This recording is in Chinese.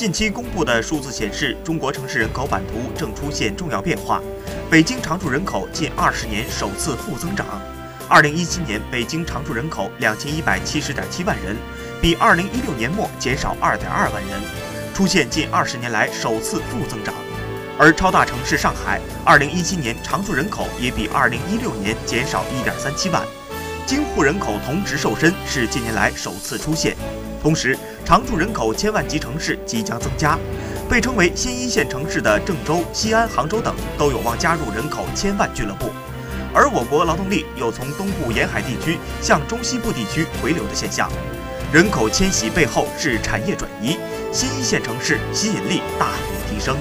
近期公布的数字显示，中国城市人口版图正出现重要变化。北京常住人口近二十年首次负增长。二零一七年，北京常住人口两千一百七十点七万人，比二零一六年末减少二点二万人，出现近二十年来首次负增长。而超大城市上海，二零一七年常住人口也比二零一六年减少一点三七万，京沪人口同值瘦身是近年来首次出现。同时，常住人口千万级城市即将增加，被称为新一线城市的郑州、西安、杭州等都有望加入人口千万俱乐部。而我国劳动力有从东部沿海地区向中西部地区回流的现象，人口迁徙背后是产业转移，新一线城市吸引力大幅提升。